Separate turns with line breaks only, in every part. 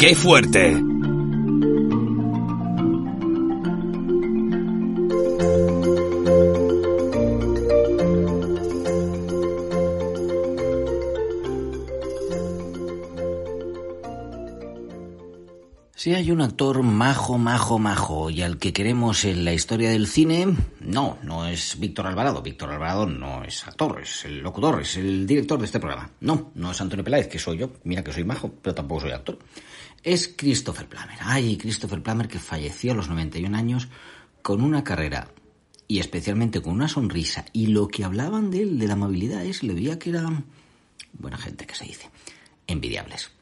¡Qué fuerte!
Si hay un actor majo, majo, majo y al que queremos en la historia del cine, no, no es Víctor Alvarado. Víctor Alvarado no es actor, es el locutor, es el director de este programa. No, no es Antonio Peláez, que soy yo. Mira que soy majo, pero tampoco soy actor. Es Christopher Plummer. Ay, Christopher Plummer que falleció a los 91 años con una carrera y especialmente con una sonrisa. Y lo que hablaban de él, de la amabilidad, es, le veía que era buena gente, que se dice, envidiables.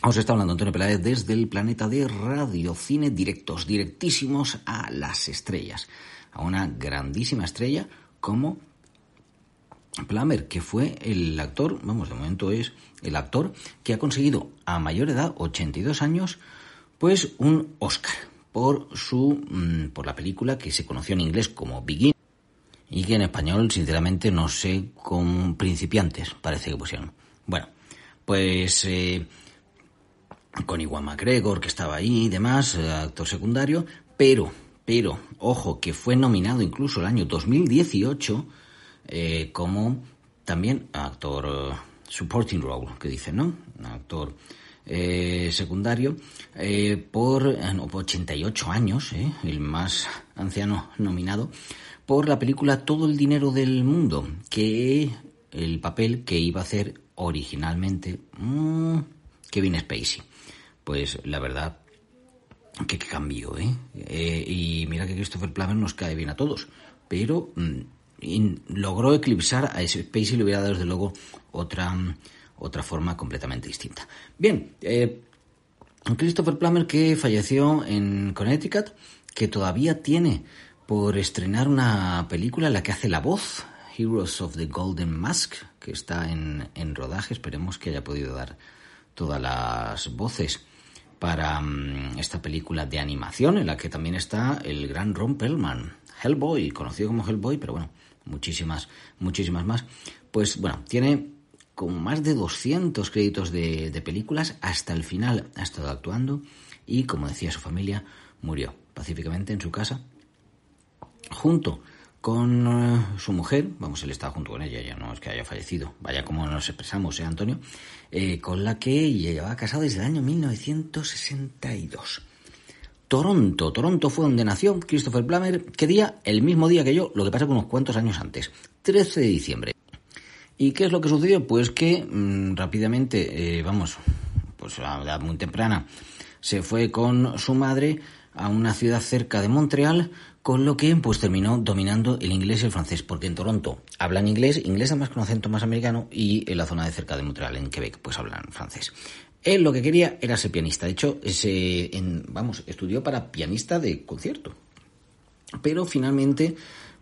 Os está hablando Antonio Peláez desde el planeta de Radio Cine directos, directísimos a las estrellas, a una grandísima estrella como Plummer, que fue el actor, vamos, de momento es el actor que ha conseguido a mayor edad, 82 años, pues un Oscar por su mm, por la película que se conoció en inglés como Begin y que en español, sinceramente, no sé, con principiantes, parece que pusieron. Bueno, pues eh, con Iwan McGregor, que estaba ahí y demás, eh, actor secundario, pero, pero, ojo, que fue nominado incluso el año 2018 eh, como también actor eh, supporting role, que dice, ¿no? Actor secundario por 88 años, el más anciano nominado, por la película Todo el dinero del mundo, que el papel que iba a hacer originalmente mmm, Kevin Spacey pues la verdad que, que cambió, ¿eh? ¿eh? Y mira que Christopher Plummer nos cae bien a todos, pero mm, logró eclipsar a Spacey y le hubiera dado desde luego otra, otra forma completamente distinta. Bien, eh, Christopher Plummer que falleció en Connecticut, que todavía tiene por estrenar una película en la que hace la voz, Heroes of the Golden Mask, que está en, en rodaje, esperemos que haya podido dar todas las voces para mm, esta película de animación en la que también está el gran Ron Perlman, Hellboy, conocido como Hellboy, pero bueno, muchísimas, muchísimas más. Pues bueno, tiene como más de 200 créditos de, de películas, hasta el final ha estado actuando y, como decía su familia, murió pacíficamente en su casa junto con eh, su mujer, vamos, él estaba junto con ella, ya no es que haya fallecido, vaya como nos expresamos, ¿eh, Antonio? Eh, con la que llevaba casado desde el año 1962. Toronto, Toronto fue donde nació Christopher Plummer, ¿qué día? El mismo día que yo, lo que pasa que unos cuantos años antes, 13 de diciembre. ¿Y qué es lo que sucedió? Pues que mm, rápidamente, eh, vamos, pues a edad muy temprana, se fue con su madre a una ciudad cerca de Montreal, con lo que pues terminó dominando el inglés y el francés, porque en Toronto hablan inglés, inglés además con acento más americano, y en la zona de cerca de Montreal, en Quebec, pues hablan francés. Él lo que quería era ser pianista, de hecho, ese, vamos, estudió para pianista de concierto, pero finalmente,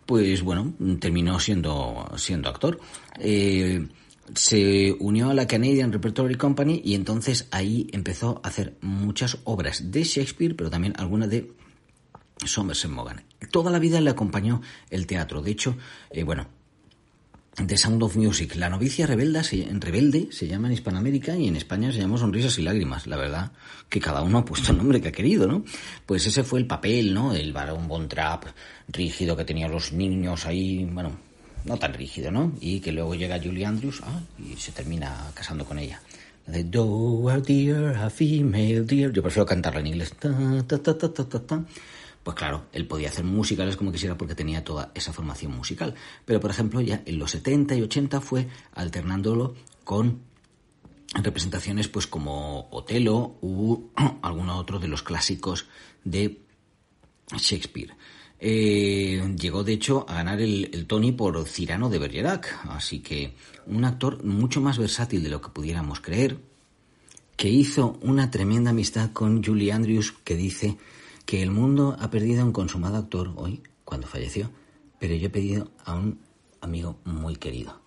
pues bueno, terminó siendo, siendo actor. Eh, se unió a la Canadian Repertory Company y entonces ahí empezó a hacer muchas obras de Shakespeare, pero también algunas de Somerset Maugham. Toda la vida le acompañó el teatro. De hecho, eh, bueno, The Sound of Music, La novicia rebelde se, rebelde se llama en Hispanoamérica y en España se llama Sonrisas y Lágrimas. La verdad que cada uno ha puesto el nombre que ha querido, ¿no? Pues ese fue el papel, ¿no? El varón Von Trapp rígido que tenía los niños ahí, bueno, no tan rígido, ¿no? Y que luego llega Julie Andrews ah, y se termina casando con ella. de Do a dear, a female dear. Yo prefiero cantarla en inglés. Pues claro, él podía hacer musicales como quisiera porque tenía toda esa formación musical. Pero por ejemplo, ya en los 70 y 80 fue alternándolo con representaciones pues como Otelo u alguno otro de los clásicos de Shakespeare. Eh, llegó de hecho a ganar el, Tony por Cirano de Bergerac, así que un actor mucho más versátil de lo que pudiéramos creer, que hizo una tremenda amistad con Julie Andrews, que dice que el mundo ha perdido a un consumado actor hoy, cuando falleció, pero yo he pedido a un amigo muy querido.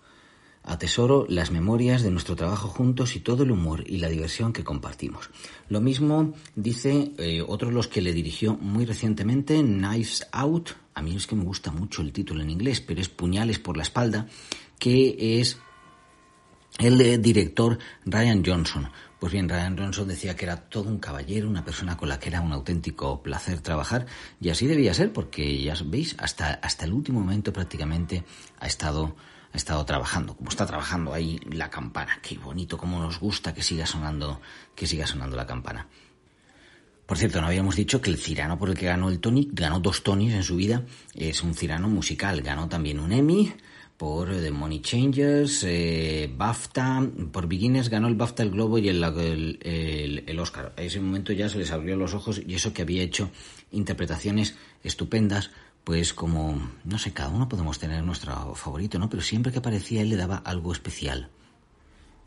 Atesoro las memorias de nuestro trabajo juntos y todo el humor y la diversión que compartimos. Lo mismo dice eh, otro de los que le dirigió muy recientemente, Knives Out. A mí es que me gusta mucho el título en inglés, pero es Puñales por la espalda, que es el director Ryan Johnson. Pues bien, Ryan Johnson decía que era todo un caballero, una persona con la que era un auténtico placer trabajar, y así debía ser, porque ya veis, hasta, hasta el último momento prácticamente ha estado ha estado trabajando, como está trabajando ahí la campana. Qué bonito, cómo nos gusta que siga sonando, que siga sonando la campana. Por cierto, no habíamos dicho que el Cirano por el que ganó el Tony, ganó dos Tonys en su vida, es un Cirano musical. Ganó también un Emmy por The Money Changers, eh, BAFTA, por Beginners ganó el BAFTA, el Globo y el, el, el, Oscar. A ese momento ya se les abrió los ojos y eso que había hecho interpretaciones estupendas pues como, no sé, cada uno podemos tener nuestro favorito, ¿no? Pero siempre que aparecía él le daba algo especial.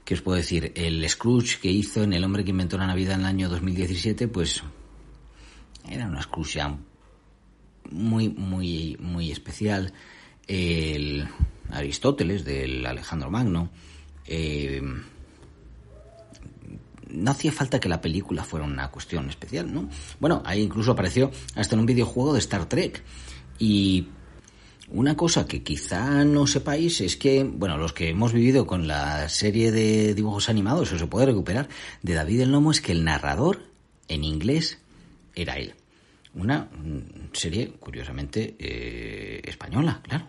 ¿Qué os puedo decir? El Scrooge que hizo en El hombre que inventó la Navidad en el año 2017, pues era una Scrooge ya muy, muy, muy especial. El Aristóteles del Alejandro Magno. Eh, no hacía falta que la película fuera una cuestión especial, ¿no? Bueno, ahí incluso apareció hasta en un videojuego de Star Trek. Y una cosa que quizá no sepáis es que, bueno, los que hemos vivido con la serie de dibujos animados, o se puede recuperar, de David el Nomo, es que el narrador en inglés era él. Una mm, serie, curiosamente, eh, española, claro.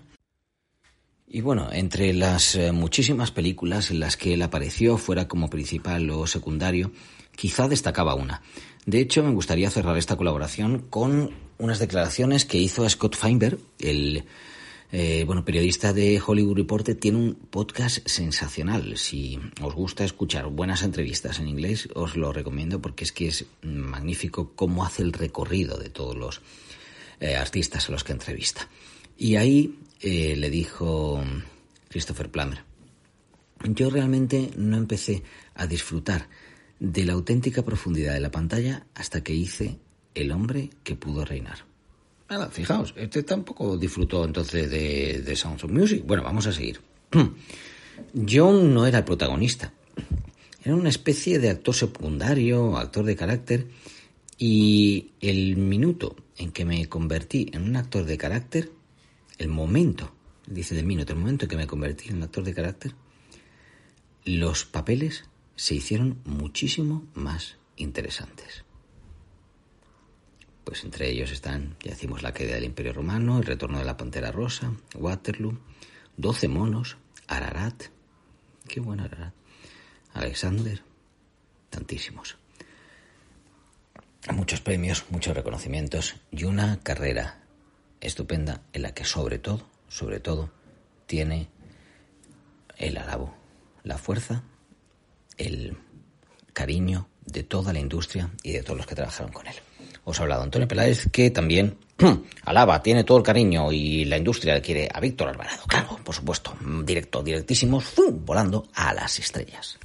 Y bueno, entre las eh, muchísimas películas en las que él apareció, fuera como principal o secundario, quizá destacaba una. De hecho, me gustaría cerrar esta colaboración con unas declaraciones que hizo Scott Feinberg, el eh, bueno, periodista de Hollywood Reporter, tiene un podcast sensacional. Si os gusta escuchar buenas entrevistas en inglés, os lo recomiendo porque es que es magnífico cómo hace el recorrido de todos los eh, artistas a los que entrevista. Y ahí eh, le dijo Christopher Plummer, yo realmente no empecé a disfrutar de la auténtica profundidad de la pantalla hasta que hice El hombre que pudo reinar. Nada, fijaos, este tampoco disfrutó entonces de, de Sounds of Music. Bueno, vamos a seguir. John no era el protagonista. Era una especie de actor secundario, actor de carácter, y el minuto en que me convertí en un actor de carácter, el momento, dice de minuto, el momento en que me convertí en actor de carácter, los papeles se hicieron muchísimo más interesantes. Pues entre ellos están, ya decimos, la caída del Imperio Romano, el retorno de la Pantera Rosa, Waterloo, Doce monos, Ararat, qué bueno Ararat, Alexander, tantísimos. Muchos premios, muchos reconocimientos y una carrera estupenda en la que sobre todo, sobre todo, tiene el alabo, la fuerza el cariño de toda la industria y de todos los que trabajaron con él. Os ha hablado Antonio Peláez, que también alaba, tiene todo el cariño y la industria quiere a Víctor Alvarado. Claro, por supuesto, directo, directísimos, volando a las estrellas.